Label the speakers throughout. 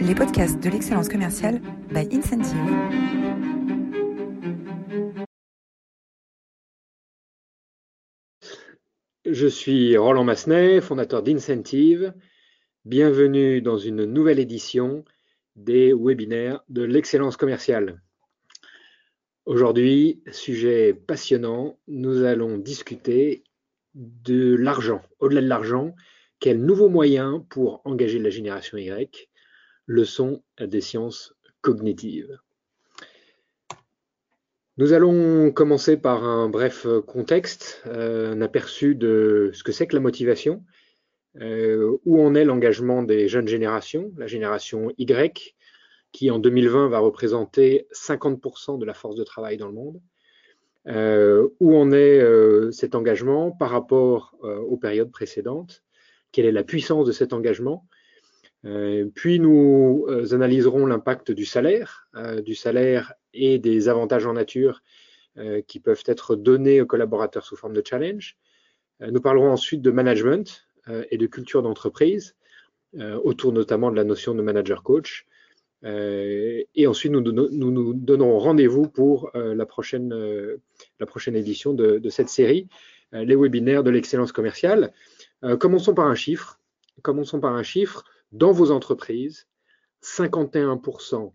Speaker 1: les podcasts de l'excellence commerciale by Incentive.
Speaker 2: Je suis Roland Massenet, fondateur d'Incentive. Bienvenue dans une nouvelle édition des webinaires de l'excellence commerciale. Aujourd'hui, sujet passionnant, nous allons discuter de l'argent. Au-delà de l'argent, quels nouveaux moyens pour engager la génération Y? Leçon des sciences cognitives. Nous allons commencer par un bref contexte, euh, un aperçu de ce que c'est que la motivation, euh, où en est l'engagement des jeunes générations, la génération Y, qui en 2020 va représenter 50% de la force de travail dans le monde, euh, où en est cet engagement par rapport aux périodes précédentes, quelle est la puissance de cet engagement, puis nous euh, analyserons l'impact du salaire, euh, du salaire et des avantages en nature qui peuvent être donnés aux collaborateurs sous forme de challenge. nous parlerons ensuite de management et de culture d'entreprise, autour notamment de la notion de manager coach. et ensuite, nous nous, donnerons rendez-vous pour la, prochaine, la prochaine édition de, de cette série, les webinaires de l'excellence commerciale. commençons par un chiffre. Commençons par un chiffre dans vos entreprises, 51%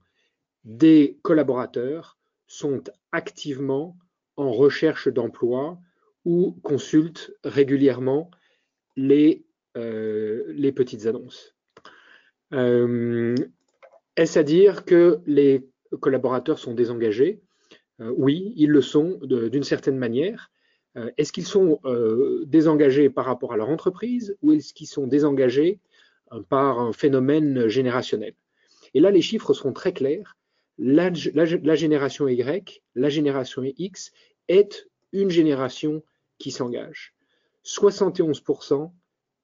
Speaker 2: des collaborateurs sont activement en recherche d'emploi ou consultent régulièrement les, euh, petites annonces. Euh, est-ce à dire que les collaborateurs sont désengagés? Euh, Oui, ils le sont d'une certaine manière. est-ce qu'ils sont désengagés par rapport à leur entreprise ou est-ce qu'ils sont désengagés par un phénomène générationnel. Et là, les chiffres sont très clairs. La, génération Y, la génération X est une génération qui s'engage. 71%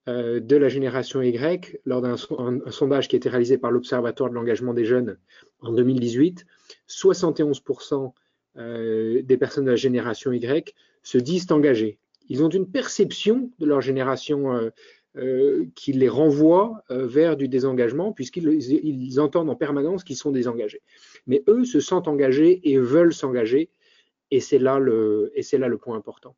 Speaker 2: euh, de la génération Y, lors d'un sondage qui a été réalisé par l'Observatoire de l'engagement des jeunes en 2018, 71% euh, des personnes de la génération Y se disent engagées. Ils ont une perception de leur génération euh, qui les renvoie euh, vers du désengagement, puisqu'ils entendent en permanence qu'ils sont désengagés. Mais eux se sentent engagés et veulent s'engager, et c'est là, le, point important.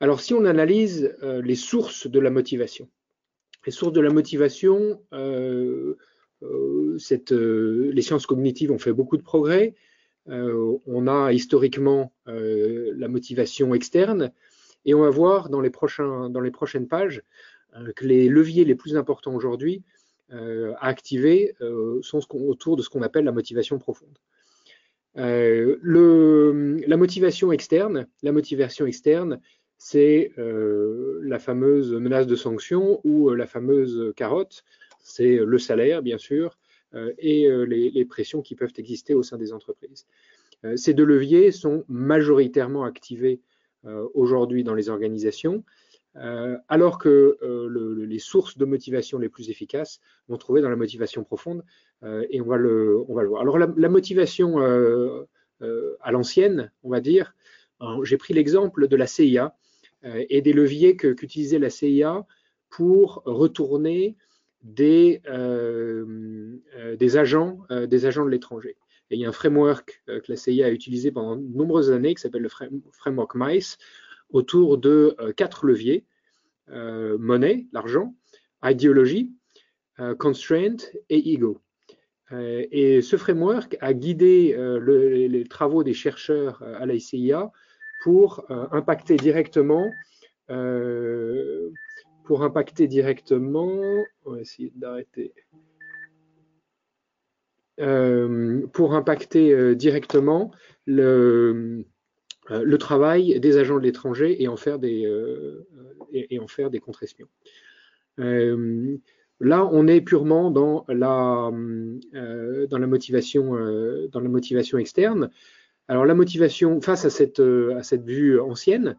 Speaker 2: Alors si on analyse euh, les sources de la motivation, les sources de la motivation, les sciences cognitives ont fait beaucoup de progrès. on a historiquement la motivation externe, et on va voir dans les, prochaines pages que les leviers les plus importants aujourd'hui euh, à activer euh, sont autour de ce qu'on appelle la motivation profonde. la motivation externe, la motivation externe, c'est la fameuse menace de sanction ou la fameuse carotte, c'est le salaire bien sûr, et les, pressions qui peuvent exister au sein des entreprises. ces deux leviers sont majoritairement activés aujourd'hui dans les organisations euh, alors que euh, les sources de motivation les plus efficaces vont trouver dans la motivation profonde, euh, et on va, le, on va le voir. Alors la, motivation à l'ancienne, on va dire, j'ai pris l'exemple de la CIA et des leviers qu'utilisait la CIA pour retourner des, des, agents, des agents de l'étranger. Il y a un framework que la CIA a utilisé pendant de nombreuses années qui s'appelle le framework MICE, autour de euh, quatre leviers euh, monnaie, l'argent, idéologie, euh, constraint et ego. et ce framework a guidé les travaux des chercheurs à la CIA pour impacter directement pour impacter directement, on va essayer d'arrêter, pour impacter directement le, euh, le travail des agents de l'étranger et en faire des, euh, et, en faire des contre euh, là, on est purement dans la, motivation, externe. Alors la motivation face à cette vue ancienne,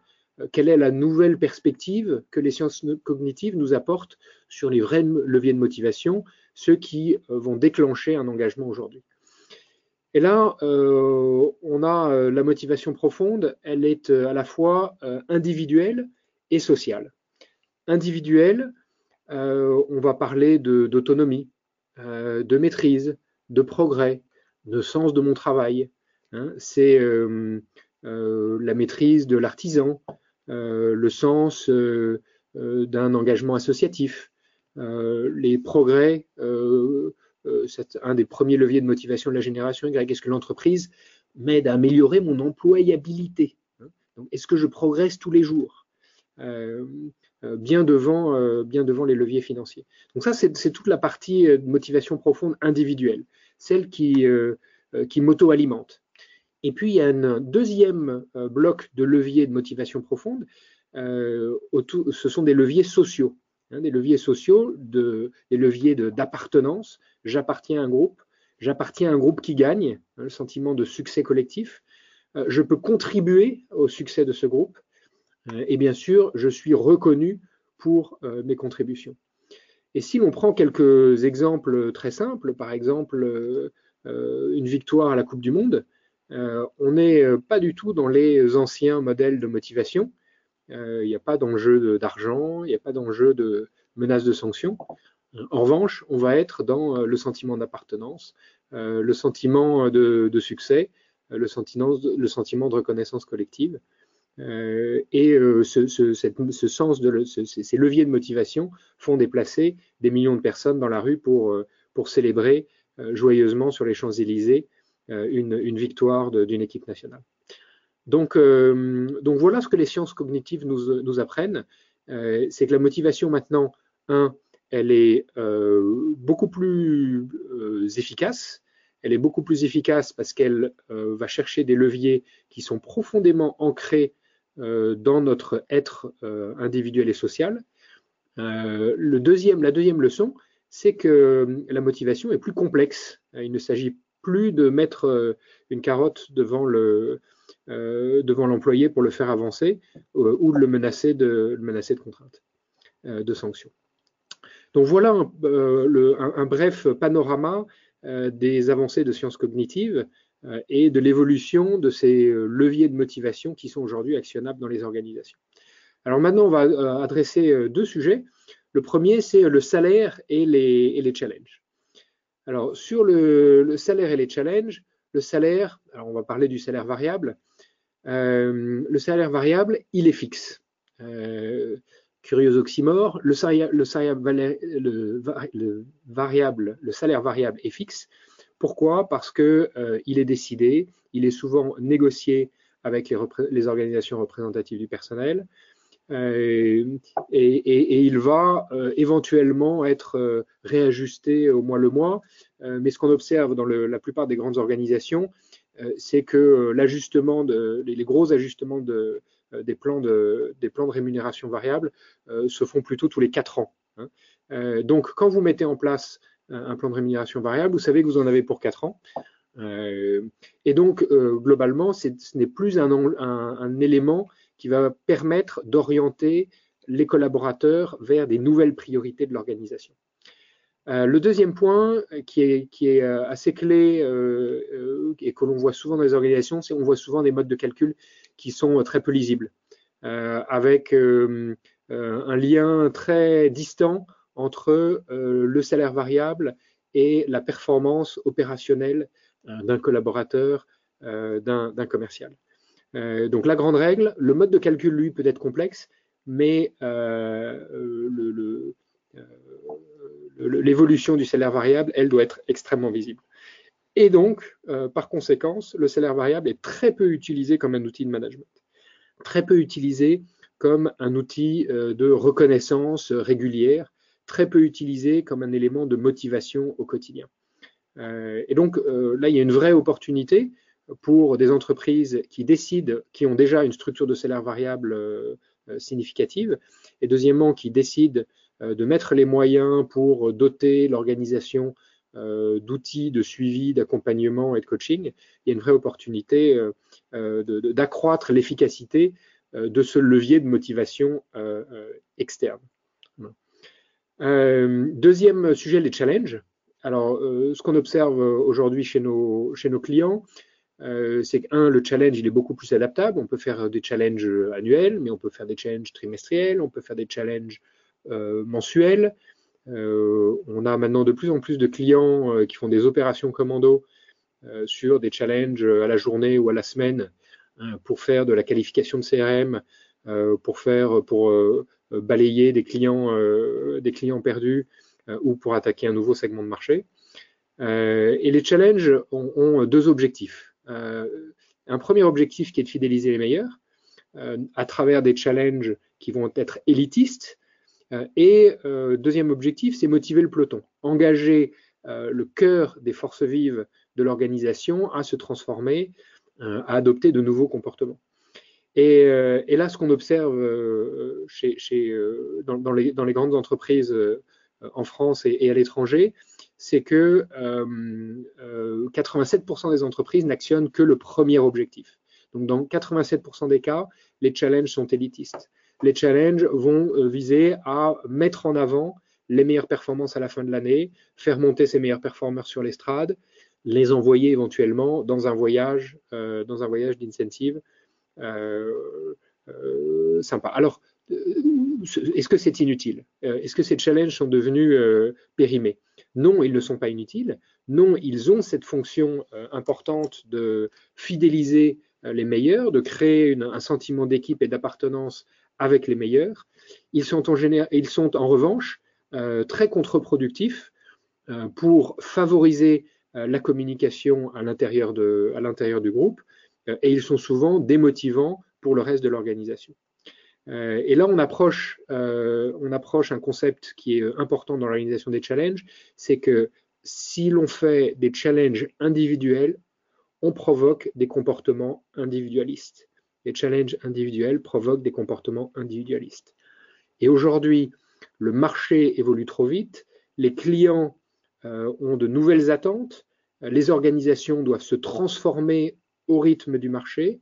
Speaker 2: quelle est la nouvelle perspective que les sciences cognitives nous apportent sur les vrais leviers de motivation, ceux qui vont déclencher un engagement aujourd'hui? Et là, euh, on a euh, la motivation profonde, elle est euh, à la fois individuelle et sociale. Individuelle, on va parler d'autonomie, de maîtrise, de progrès, de sens de mon travail. Hein. C'est la maîtrise de l'artisan, le sens d'un engagement associatif, les progrès c'est un des premiers leviers de motivation de la génération Y. Est-ce que l'entreprise m'aide à améliorer mon employabilité hein? Est-ce que je progresse tous les jours? Euh, euh, bien, devant, euh, les leviers financiers Donc ça, c'est toute la partie de motivation profonde individuelle, celle qui, qui m'auto-alimente. Et puis, il y a un deuxième bloc de leviers de motivation profonde. ce sont des leviers sociaux. Hein, des leviers sociaux, des leviers d'appartenance. J'appartiens à un groupe, j'appartiens à un groupe qui gagne, hein, le sentiment de succès collectif. Euh, je peux contribuer au succès de ce groupe. Euh, et bien sûr, je suis reconnu pour euh, mes contributions. Et si l'on prend quelques exemples très simples, par exemple une victoire à la Coupe du Monde, on n'est pas du tout dans les anciens modèles de motivation. Il n'y a pas d'enjeu d'argent, il n'y a pas d'enjeu de menace de sanctions. En revanche, on va être dans euh, le sentiment d'appartenance, euh, le sentiment de, succès, euh, le sentiment, de reconnaissance collective. et ces leviers de motivation font déplacer des millions de personnes dans la rue pour, pour célébrer joyeusement sur les Champs-Élysées une, victoire d'une équipe nationale. Donc, donc, voilà ce que les sciences cognitives nous, nous apprennent. C'est que la motivation maintenant, un, elle est euh, beaucoup plus euh, efficace. Elle est beaucoup plus efficace parce qu'elle euh, va chercher des leviers qui sont profondément ancrés dans notre être individuel et social. Le deuxième, la deuxième leçon, c'est que la motivation est plus complexe. Il ne s'agit plus de mettre une carotte devant le, devant l'employé pour le faire avancer ou de le menacer de, le menacer de contraintes, de sanctions. Donc voilà un, euh, bref panorama euh, des avancées de sciences cognitives euh, et de l'évolution de ces leviers de motivation qui sont aujourd'hui actionnables dans les organisations. Alors maintenant, on va adresser deux sujets. Le premier, c'est le salaire et les, challenges. Alors sur le, salaire et les challenges, le salaire, alors on va parler du salaire variable. le salaire variable, il est fixe curieux oxymore, le salaire variable est fixe. Pourquoi? Parce qu'il euh, est décidé, il est souvent négocié avec les, organisations représentatives du personnel, euh, et, il va euh, éventuellement être réajusté au mois le mois. mais ce qu'on observe dans la plupart des grandes organisations, c'est que les, gros ajustements de, euh, des, plans de, rémunération variable euh, se font plutôt tous les quatre ans. Hein. Euh, donc, quand vous mettez en place un plan de rémunération variable, vous savez que vous en avez pour quatre ans. et donc, globalement, ce n'est plus un, élément qui va permettre d'orienter les collaborateurs vers des nouvelles priorités de l'organisation. le deuxième point qui est, qui est assez clé et que l'on voit souvent dans les organisations, c'est qu'on voit souvent des modes de calcul qui sont euh, très peu lisibles, euh, avec euh, un lien très distant entre le salaire variable et la performance opérationnelle d'un collaborateur, d'un commercial. Donc la grande règle, le mode de calcul, lui, peut être complexe, mais l'évolution du salaire variable, elle doit être extrêmement visible. Et donc, euh, par conséquence, le salaire variable est très peu utilisé comme un outil de management, très peu utilisé comme un outil euh, de reconnaissance régulière, très peu utilisé comme un élément de motivation au quotidien. Euh, et donc là, il y a une vraie opportunité pour des entreprises qui décident, qui ont déjà une structure de salaire variable significative, et deuxièmement, qui décident de mettre les moyens pour doter l'organisation euh, d'outils de suivi, d'accompagnement et de coaching, il y a une vraie opportunité euh, euh, d'accroître l'efficacité de ce levier de motivation externe. deuxième sujet, les challenges. Alors, ce qu'on observe aujourd'hui chez nos clients, c'est qu'un, le challenge, il est beaucoup plus adaptable. On peut faire des challenges annuels, mais on peut faire des challenges trimestriels, on peut faire des challenges mensuels. on a maintenant de plus en plus de clients qui font des opérations commando sur des challenges à la journée ou à la semaine pour faire de la qualification de CRM, pour faire pour balayer des clients, des clients perdus ou pour attaquer un nouveau segment de marché. et les challenges ont deux objectifs. Un premier objectif qui est de fidéliser les meilleurs, euh, à travers des challenges qui vont être élitistes. Euh, et euh, deuxième objectif, c'est motiver le peloton, engager le cœur des forces vives de l'organisation à se transformer, à adopter de nouveaux comportements. Et, là, ce qu'on observe chez, dans, les, grandes entreprises en France et, à l'étranger, c'est que 87% des entreprises n'actionnent que le premier objectif. Donc dans 87% des cas, les challenges sont élitistes. Les challenges vont euh, viser à mettre en avant les meilleures performances à la fin de l'année, faire monter ces meilleurs performeurs sur l'estrade, les envoyer éventuellement dans un voyage, euh, dans un voyage d'incentive euh, sympa. Alors, est-ce que c'est inutile? Est-ce que ces challenges sont devenus périmés? Non, ils ne sont pas inutiles. Non, ils ont cette fonction importante de fidéliser euh, les meilleurs, de créer un sentiment d'équipe et d'appartenance avec les meilleurs. Ils sont en, revanche euh, très contre-productifs euh, pour favoriser la communication à l'intérieur du groupe et ils sont souvent démotivants pour le reste de l'organisation. Et là, on approche, on approche un concept qui est important dans l'organisation des challenges, c'est que si l'on fait des challenges individuels, on provoque des comportements individualistes. Les challenges individuels provoquent des comportements individualistes. Et aujourd'hui, le marché évolue trop vite, les clients euh, ont de nouvelles attentes, les organisations doivent se transformer au rythme du marché,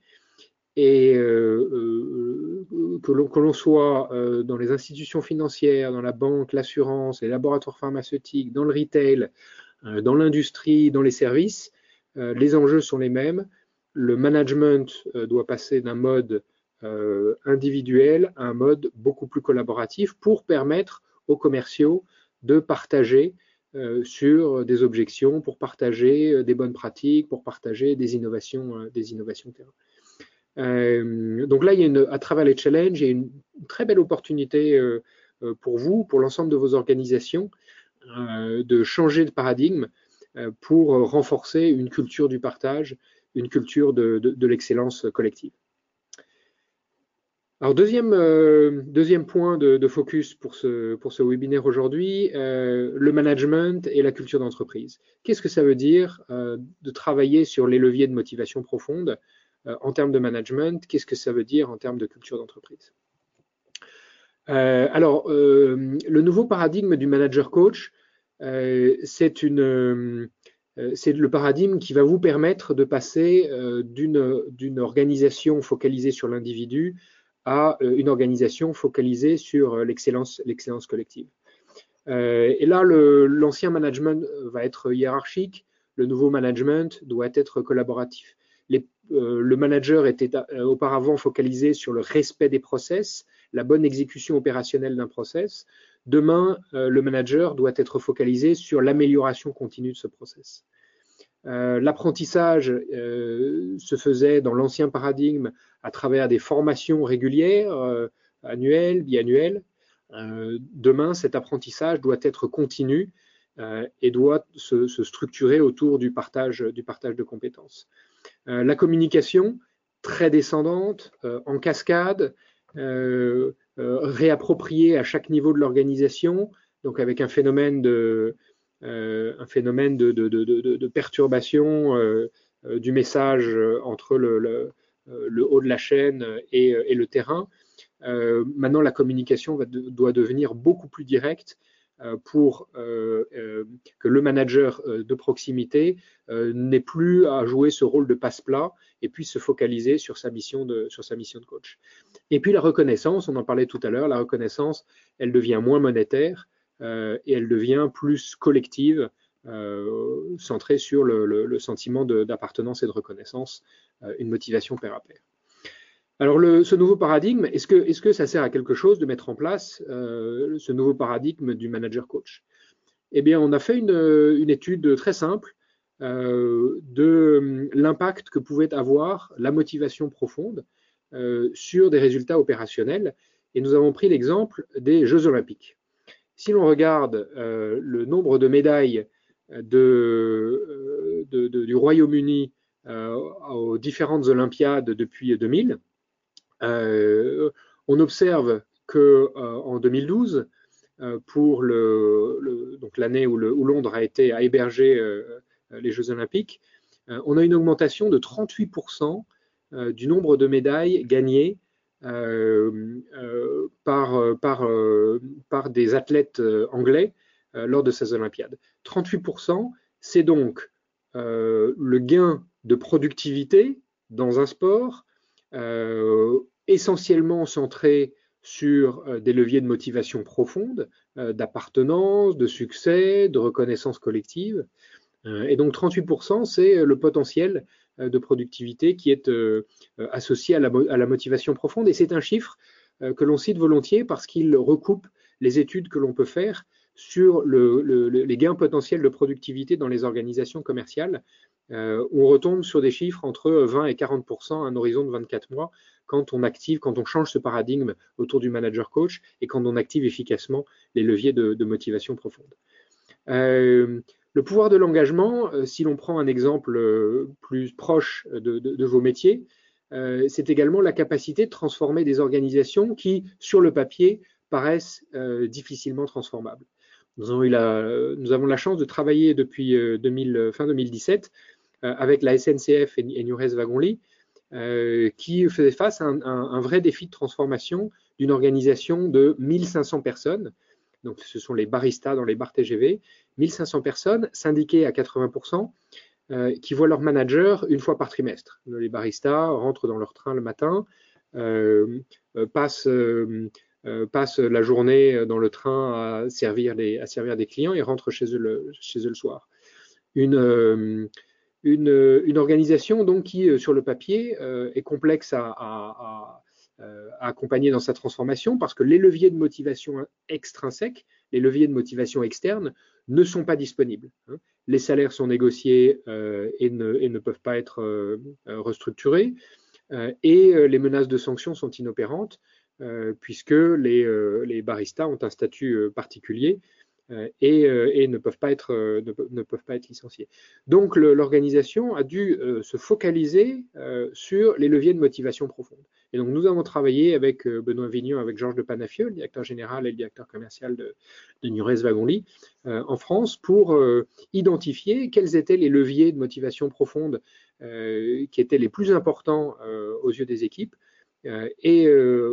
Speaker 2: et euh, euh, que l'on soit dans les institutions financières, dans la banque, l'assurance, les laboratoires pharmaceutiques, dans le retail, dans l'industrie, dans les services, euh, les enjeux sont les mêmes. Le management euh, doit passer d'un mode euh, individuel à un mode beaucoup plus collaboratif pour permettre aux commerciaux de partager sur des objections, pour partager des bonnes pratiques, pour partager des innovations, des innovations terrain. Donc là, il y a une, à travers les challenges, il y a une très belle opportunité pour vous, pour l'ensemble de vos organisations, de changer de paradigme euh, pour renforcer une culture du partage, une culture de, l'excellence collective. Alors deuxième, euh, deuxième point de, focus pour ce, pour ce webinaire aujourd'hui, euh, le management et la culture d'entreprise. Qu'est-ce que ça veut dire de travailler sur les leviers de motivation profonde en termes de management Qu'est-ce que ça veut dire en termes de culture d'entreprise? Alors, le nouveau paradigme du manager coach, euh, c'est euh, le paradigme qui va vous permettre de passer euh, d'une organisation focalisée sur l'individu à une organisation focalisée sur l'excellence collective. et là, l'ancien management va être hiérarchique, le nouveau management doit être collaboratif. Le manager était auparavant focalisé sur le respect des process, la bonne exécution opérationnelle d'un process. Demain, euh, le manager doit être focalisé sur l'amélioration continue de ce process. Euh, l'apprentissage euh, se faisait dans l'ancien paradigme à travers des formations régulières, annuelles, biannuelles. demain, cet apprentissage doit être continu et doit se, structurer autour du partage de compétences. La communication, très descendante, en cascade, euh, réapproprié à chaque niveau de l'organisation, donc avec un phénomène de, euh, perturbation euh, du message entre le, haut de la chaîne et, le terrain. maintenant, la communication doit devenir beaucoup plus directe pour que le manager de proximité n'ait plus à jouer ce rôle de passe-plat et puisse se focaliser sur sa mission de, sur sa mission de coach. Et puis la reconnaissance, on en parlait tout à l'heure, la reconnaissance, elle devient moins monétaire euh, et elle devient plus collective, euh, centrée sur le, le, sentiment d'appartenance et de reconnaissance, euh, une motivation pair à pair. Alors, ce nouveau paradigme, est-ce que, ça sert à quelque chose de mettre en place ce nouveau paradigme du manager coach? Eh bien, on a fait une étude très simple euh, de hum, l'impact que pouvait avoir la motivation profonde euh, sur des résultats opérationnels. Et nous avons pris l'exemple des Jeux olympiques. Si l'on regarde euh, le nombre de médailles du Royaume-Uni aux différentes Olympiades depuis 2000, on observe qu'en 2012, pour l'année où, Londres a été euh, les Jeux olympiques, euh, on a une augmentation de 38% euh, du nombre de médailles gagnées par, des athlètes anglais lors de ces Olympiades. 38%, c'est donc le gain de productivité dans un sport essentiellement centré sur des leviers de motivation profonde, d'appartenance, de succès, de reconnaissance collective. Euh, et donc 38%, c'est le potentiel euh, de productivité qui est euh, associé à la, motivation profonde. Et c'est un chiffre que l'on cite volontiers parce qu'il recoupe les études que l'on peut faire sur les gains potentiels de productivité dans les organisations commerciales. On retombe sur des chiffres entre 20 et 40% à un horizon de 24 mois quand on active, quand on change ce paradigme autour du manager coach et quand on active efficacement les leviers de, motivation profonde. Le pouvoir de l'engagement, euh, si l'on prend un exemple euh, plus proche de, vos métiers, euh, c'est également la capacité de transformer des organisations qui, sur le papier, paraissent difficilement transformables. Nous avons, la, chance de travailler depuis fin 2017 avec la SNCF et, et Nures Wagonly, qui faisait face à un, vrai défi de transformation d'une organisation de 1500 personnes donc ce sont les baristas dans les bars TGV, 1500 personnes syndiquées à 80%, euh, qui voient leur manager une fois par trimestre. Les baristas rentrent dans leur train le matin, euh, euh, passent, la journée dans le train à servir, à servir des clients et rentrent chez eux le, chez eux le soir. Une, une, organisation donc qui, sur le papier, est complexe à euh, à accompagner dans sa transformation parce que les leviers de motivation extrinsèques, les leviers de motivation externe ne sont pas disponibles. Hein. Les salaires sont négociés euh, et, ne, peuvent pas être euh, restructurés et les menaces de sanctions sont inopérantes puisque les, les, baristas ont un statut particulier euh, euh, et, ne, peuvent pas être, euh, ne, peuvent pas être licenciés. Donc l'organisation a dû se focaliser sur les leviers de motivation profonde. Et donc nous avons travaillé avec Benoît Vignon, avec Georges de Panafieux, le directeur général et le directeur commercial de, de Nures Wagonly en France, pour identifier quels étaient les leviers de motivation profonde qui étaient les plus importants aux yeux des équipes et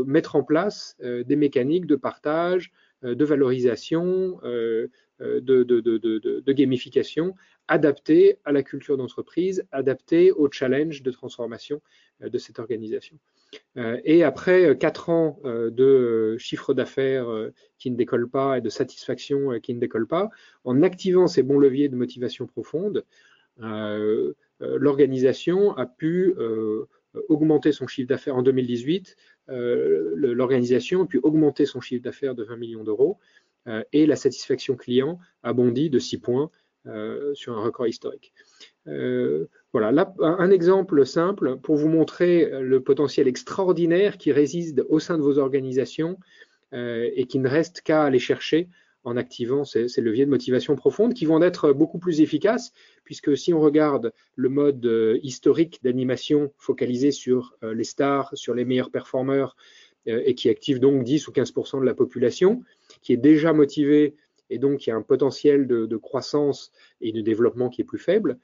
Speaker 2: mettre en place des mécaniques de partage, de valorisation, euh, euh, de, gamification, adapté à la culture d'entreprise, adapté au challenge de transformation de cette organisation. Et après quatre ans de chiffre d'affaires qui ne décolle pas et de satisfaction qui ne décolle pas, en activant ces bons leviers de motivation profonde, l'organisation a pu augmenter son chiffre d'affaires en 2018 euh, l'organisation a pu augmenter son chiffre d'affaires de 20 millions d'euros euh, et la satisfaction client a bondi de 6 points euh, sur un record historique. voilà, là, un exemple simple pour vous montrer le potentiel extraordinaire qui réside au sein de vos organisations et qui ne reste qu'à aller chercher en activant ces, leviers de motivation profonde qui vont être beaucoup plus efficaces, puisque si on regarde le mode euh, historique d'animation focalisé sur euh, les stars, sur les meilleurs performeurs, euh, et qui active donc 10 ou 15% de la population, qui est déjà motivé et donc qui a un potentiel de, croissance et de développement qui est plus faible,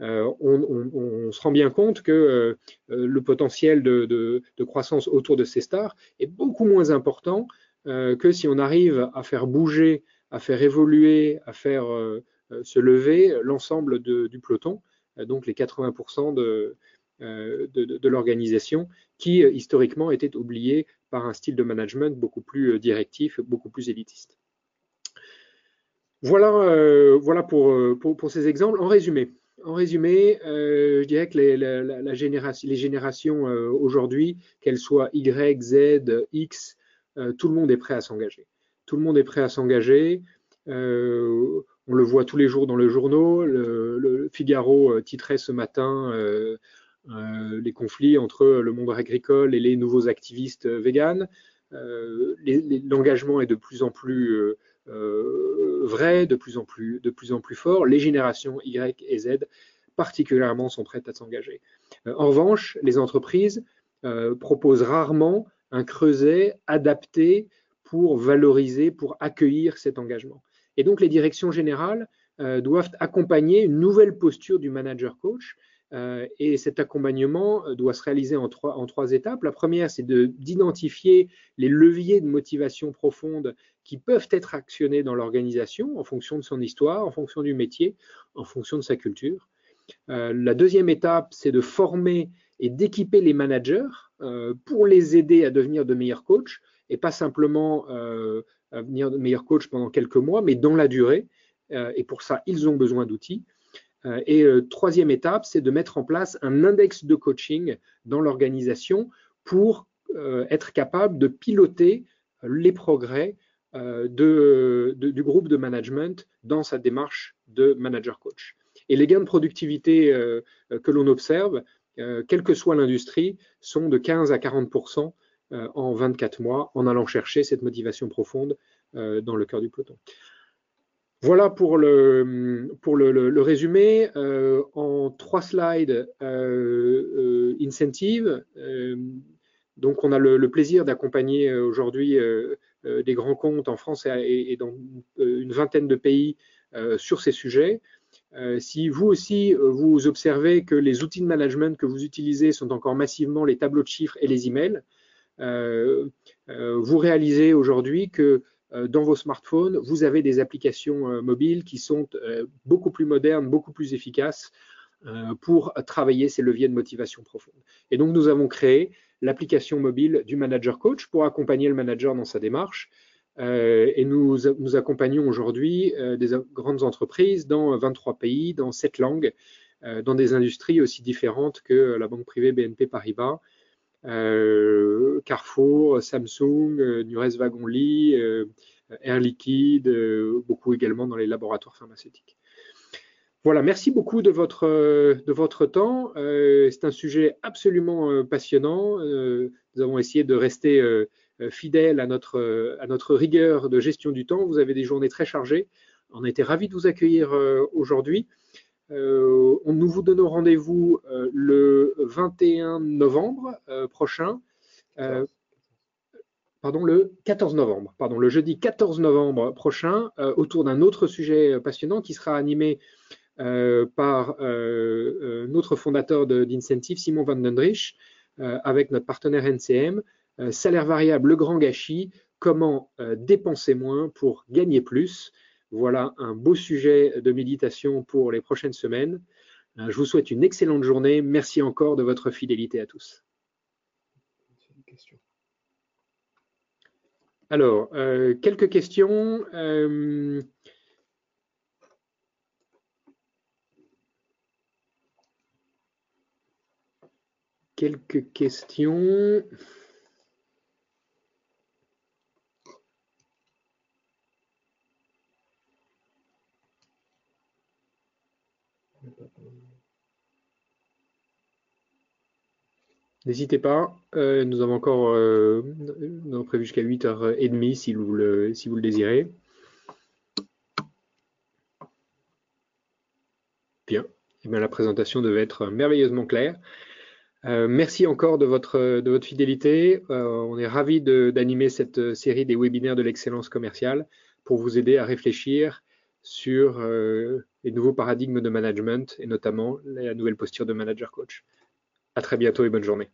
Speaker 2: on, se rend bien compte que le potentiel de, croissance autour de ces stars est beaucoup moins important euh, que si on arrive à faire bouger, à faire évoluer, à faire euh, euh, se lever l'ensemble du peloton, donc les 80% de, de, l'organisation, qui historiquement était oublié par un style de management beaucoup plus directif, beaucoup plus élitiste. Voilà, voilà pour, ces exemples. En résumé, en résumé, je dirais que les générations aujourd'hui, qu'elles soient Y, Z, X, tout le monde est prêt à s'engager. Tout le monde est prêt à s'engager. on le voit tous les jours dans le journal. Le, Figaro titrait ce matin les conflits entre le monde agricole et les nouveaux activistes véganes. L'engagement est de plus en plus vrai, de plus, en plus, de plus en plus fort. Les générations Y et Z particulièrement sont prêtes à s'engager. en revanche, les entreprises proposent rarement un creuset adapté pour valoriser, pour accueillir cet engagement. Et donc les directions générales euh, doivent accompagner une nouvelle posture du manager coach. Euh, et cet accompagnement euh, doit se réaliser en trois, en trois étapes. La première, c'est d'identifier les leviers de motivation profonde qui peuvent être actionnés dans l'organisation en fonction de son histoire, en fonction du métier, en fonction de sa culture. la deuxième étape, c'est de former et d'équiper les managers pour les aider à devenir de meilleurs coachs et pas simplement euh, à venir de meilleurs coachs pendant quelques mois, mais dans la durée. Euh, et pour ça, ils ont besoin d'outils. Euh, et troisième étape, c'est de mettre en place un index de coaching dans l'organisation pour être capable de piloter les progrès de, du groupe de management dans sa démarche de manager coach. Et les gains de productivité que l'on observe, quelle que soit l'industrie, sont de 15 à 40% euh, en 24 mois en allant chercher cette motivation profonde euh, dans le cœur du peloton. Voilà pour le, pour le, résumé. Euh, en trois slides, incentive. donc, on a le, plaisir d'accompagner aujourd'hui des grands comptes en France et, dans une vingtaine de pays sur ces sujets. Si vous aussi, vous observez que les outils de management que vous utilisez sont encore massivement les tableaux de chiffres et les emails, euh, euh, vous réalisez aujourd'hui que euh, dans vos smartphones, vous avez des applications mobiles qui sont beaucoup plus modernes, beaucoup plus efficaces pour travailler ces leviers de motivation profonde. Et donc, nous avons créé l'application mobile du Manager Coach pour accompagner le manager dans sa démarche. Et nous, accompagnons aujourd'hui des grandes entreprises dans 23 pays, dans 7 langues, dans des industries aussi différentes que la banque privée BNP Paribas, euh, Carrefour, Samsung, euh, Nures Wagon-Lit, euh, Air Liquide, beaucoup également dans les laboratoires pharmaceutiques. Voilà, merci beaucoup de votre, de votre temps. C'est un sujet absolument passionnant. Nous avons essayé de rester fidèles à notre, rigueur de gestion du temps. Vous avez des journées très chargées. On a été ravis de vous accueillir aujourd'hui. Euh, nous vous donnons rendez-vous euh, le 21 novembre euh, prochain. pardon, le 14 novembre, pardon, le jeudi 14 novembre prochain, autour d'un autre sujet passionnant qui sera animé par notre fondateur d'Incentive, Simon Van Dendrich, avec notre partenaire NCM, salaire variable, le grand gâchis, comment dépenser moins pour gagner plus. Voilà un beau sujet de méditation pour les prochaines semaines. Euh, je vous souhaite une excellente journée. Merci encore de votre fidélité à tous. Alors, euh, quelques questions. Euh, quelques questions. N'hésitez pas, euh, nous avons encore euh, prévu jusqu'à 8h30 si vous le, si vous le désirez. Bien, eh bien la présentation devait être merveilleusement claire. Euh, merci encore de votre, de votre fidélité. on est ravis d'animer cette série des webinaires de l'excellence commerciale pour vous aider à réfléchir sur les nouveaux paradigmes de management et notamment la nouvelle posture de manager coach. À très bientôt et bonne journée.